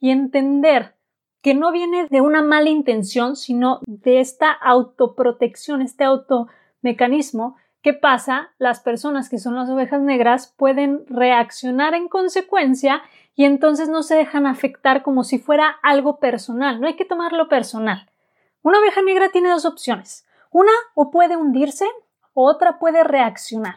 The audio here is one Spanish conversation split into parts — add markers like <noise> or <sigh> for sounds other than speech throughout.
y entender que no viene de una mala intención, sino de esta autoprotección, este automecanismo ¿Qué pasa? Las personas que son las ovejas negras pueden reaccionar en consecuencia y entonces no se dejan afectar como si fuera algo personal. No hay que tomarlo personal. Una oveja negra tiene dos opciones. Una o puede hundirse o otra puede reaccionar.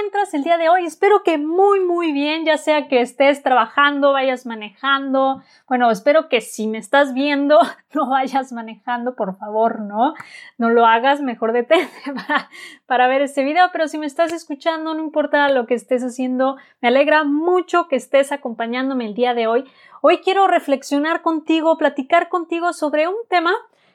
Encuentras el día de hoy? Espero que muy, muy bien, ya sea que estés trabajando, vayas manejando. Bueno, espero que si me estás viendo, <laughs> no vayas manejando, por favor, ¿no? No lo hagas, mejor detente <laughs> para, para ver este video, pero si me estás escuchando, no importa lo que estés haciendo, me alegra mucho que estés acompañándome el día de hoy. Hoy quiero reflexionar contigo, platicar contigo sobre un tema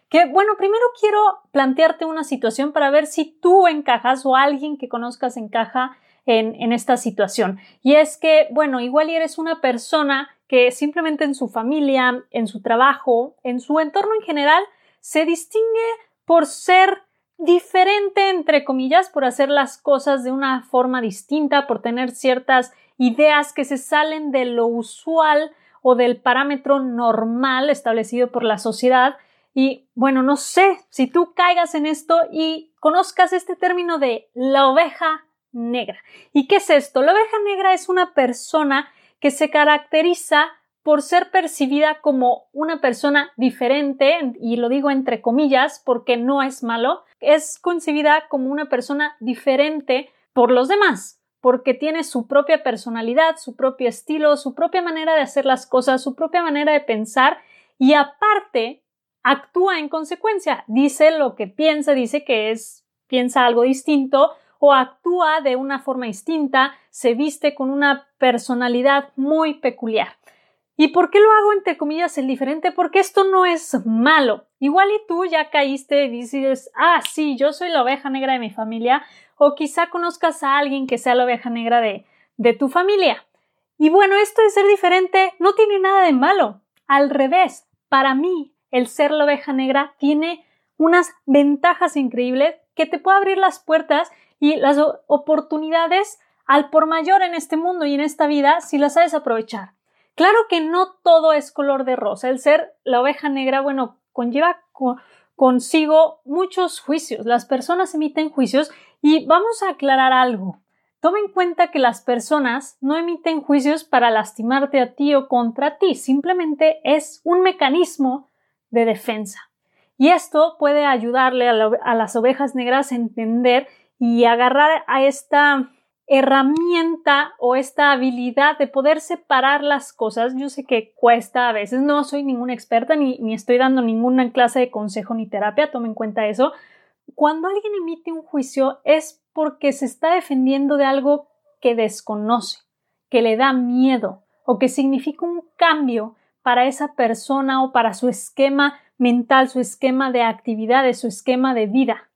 que bueno, primero quiero plantearte una situación para ver si tú encajas o alguien que conozcas encaja en, en esta situación. Y es que, bueno, igual eres una persona que simplemente en su familia, en su trabajo, en su entorno en general, se distingue por ser diferente, entre comillas, por hacer las cosas de una forma distinta, por tener ciertas ideas que se salen de lo usual o del parámetro normal establecido por la sociedad y bueno, no sé si tú caigas en esto y conozcas este término de la oveja negra. ¿Y qué es esto? La oveja negra es una persona que se caracteriza por ser percibida como una persona diferente, y lo digo entre comillas porque no es malo, es concebida como una persona diferente por los demás, porque tiene su propia personalidad, su propio estilo, su propia manera de hacer las cosas, su propia manera de pensar, y aparte actúa en consecuencia, dice lo que piensa, dice que es, piensa algo distinto o actúa de una forma distinta, se viste con una personalidad muy peculiar. ¿Y por qué lo hago entre comillas el diferente? Porque esto no es malo. Igual y tú ya caíste y dices, ah, sí, yo soy la oveja negra de mi familia, o quizá conozcas a alguien que sea la oveja negra de, de tu familia. Y bueno, esto de ser diferente no tiene nada de malo. Al revés, para mí el ser la oveja negra tiene unas ventajas increíbles que te puede abrir las puertas y las oportunidades al por mayor en este mundo y en esta vida si las sabes aprovechar. Claro que no todo es color de rosa. El ser la oveja negra, bueno, conlleva consigo muchos juicios. Las personas emiten juicios y vamos a aclarar algo. Toma en cuenta que las personas no emiten juicios para lastimarte a ti o contra ti, simplemente es un mecanismo de defensa. Y esto puede ayudarle a, las ovejas negras a entender y agarrar a esta herramienta o esta habilidad de poder separar las cosas. Yo sé que cuesta a veces, no soy ninguna experta ni, ni, estoy dando ninguna clase de consejo ni terapia, tome en cuenta eso. Cuando alguien emite un juicio es porque se está defendiendo de algo que desconoce, que le da miedo o que significa un cambio para esa persona o para su esquema mental, su esquema de actividades, su esquema de vida.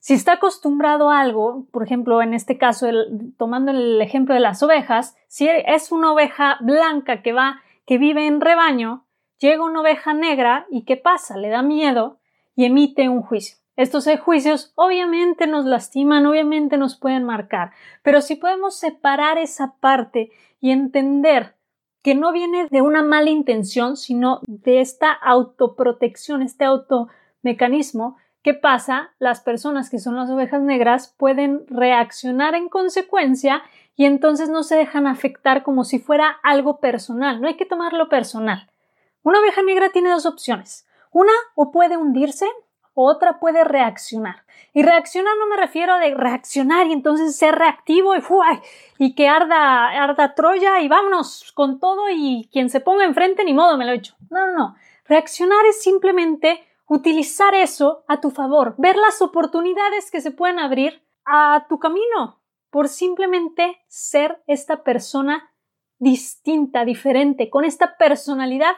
Si está acostumbrado a algo, por ejemplo, en este caso, tomando el ejemplo de las ovejas, si es una oveja blanca que va, que vive en rebaño, llega una oveja negra y ¿qué pasa? Le da miedo y emite un juicio. Estos juicios obviamente nos lastiman, obviamente nos pueden marcar, pero si podemos separar esa parte y entender que no viene de una mala intención, sino de esta autoprotección, este automecanismo. ¿Qué pasa? Las personas que son las ovejas negras pueden reaccionar en consecuencia y entonces no se dejan afectar como si fuera algo personal. No hay que tomarlo personal. Una oveja negra tiene dos opciones. Una, o puede hundirse otra puede reaccionar. Y reaccionar no me refiero a reaccionar y entonces ser reactivo y, y que arda, arda Troya y vámonos con todo y quien se ponga enfrente ni modo me lo he hecho. No, no, no. Reaccionar es simplemente utilizar eso a tu favor, ver las oportunidades que se pueden abrir a tu camino por simplemente ser esta persona distinta, diferente, con esta personalidad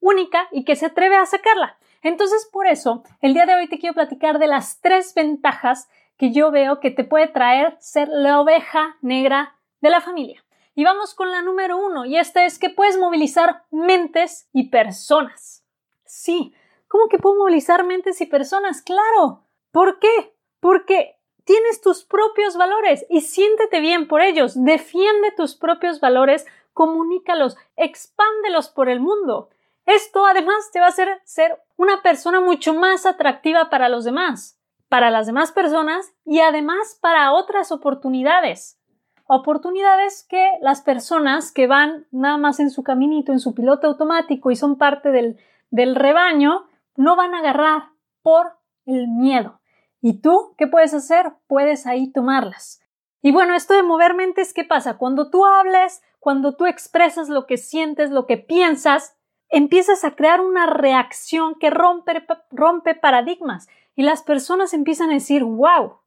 única y que se atreve a sacarla. Entonces, por eso, el día de hoy te quiero platicar de las tres ventajas que yo veo que te puede traer ser la oveja negra de la familia. Y vamos con la número uno, y esta es que puedes movilizar mentes y personas. Sí, ¿cómo que puedo movilizar mentes y personas? Claro. ¿Por qué? Porque tienes tus propios valores y siéntete bien por ellos. Defiende tus propios valores, comunícalos, expándelos por el mundo. Esto además te va a hacer ser una persona mucho más atractiva para los demás, para las demás personas y además para otras oportunidades. Oportunidades que las personas que van nada más en su caminito, en su piloto automático y son parte del, del rebaño, no van a agarrar por el miedo. ¿Y tú qué puedes hacer? Puedes ahí tomarlas. Y bueno, esto de mover mentes, ¿qué pasa? Cuando tú hables, cuando tú expresas lo que sientes, lo que piensas, empiezas a crear una reacción que rompe, rompe paradigmas y las personas empiezan a decir, wow,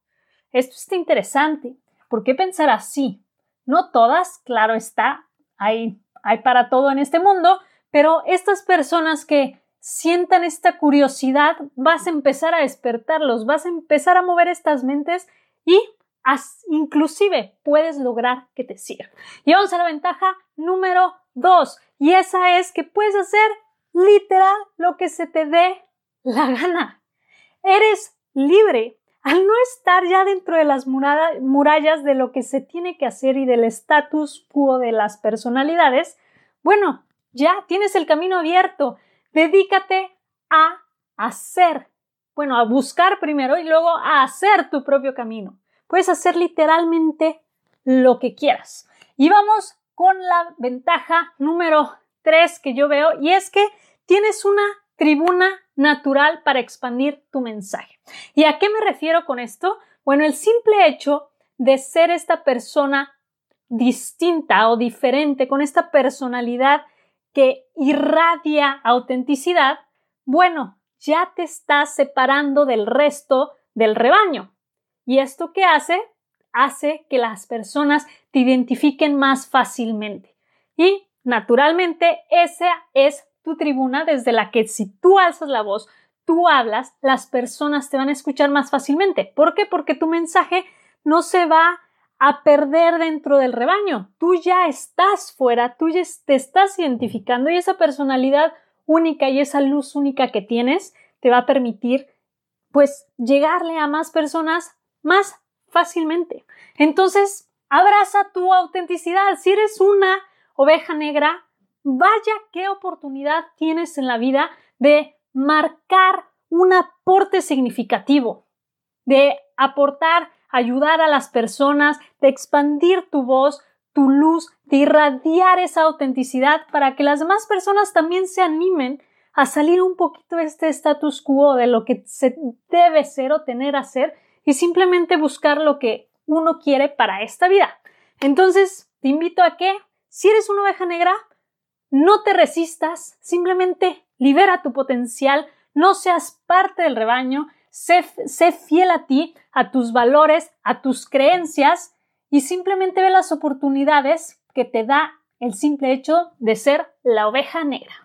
esto está interesante, ¿por qué pensar así? No todas, claro está, hay, hay para todo en este mundo, pero estas personas que sientan esta curiosidad, vas a empezar a despertarlos, vas a empezar a mover estas mentes y inclusive puedes lograr que te sigan. Y vamos a la ventaja número dos, y esa es que puedes hacer literal lo que se te dé la gana. Eres libre. Al no estar ya dentro de las murallas de lo que se tiene que hacer y del status quo de las personalidades, bueno, ya tienes el camino abierto. Dedícate a hacer, bueno, a buscar primero y luego a hacer tu propio camino. Puedes hacer literalmente lo que quieras. Y vamos con la ventaja número 3 que yo veo y es que tienes una tribuna natural para expandir tu mensaje. ¿Y a qué me refiero con esto? Bueno, el simple hecho de ser esta persona distinta o diferente, con esta personalidad que irradia autenticidad, bueno, ya te estás separando del resto del rebaño. ¿Y esto qué hace? hace que las personas te identifiquen más fácilmente. Y, naturalmente, esa es tu tribuna desde la que si tú alzas la voz, tú hablas, las personas te van a escuchar más fácilmente. ¿Por qué? Porque tu mensaje no se va a perder dentro del rebaño. Tú ya estás fuera, tú ya te estás identificando y esa personalidad única y esa luz única que tienes te va a permitir pues llegarle a más personas más fácilmente. Entonces, abraza tu autenticidad. Si eres una oveja negra, vaya qué oportunidad tienes en la vida de marcar un aporte significativo, de aportar, ayudar a las personas, de expandir tu voz, tu luz, de irradiar esa autenticidad para que las demás personas también se animen a salir un poquito de este status quo de lo que se debe ser o tener a ser y simplemente buscar lo que uno quiere para esta vida. Entonces, te invito a que, si eres una oveja negra, no te resistas, simplemente libera tu potencial, no seas parte del rebaño, sé, sé fiel a ti, a tus valores, a tus creencias y simplemente ve las oportunidades que te da el simple hecho de ser la oveja negra.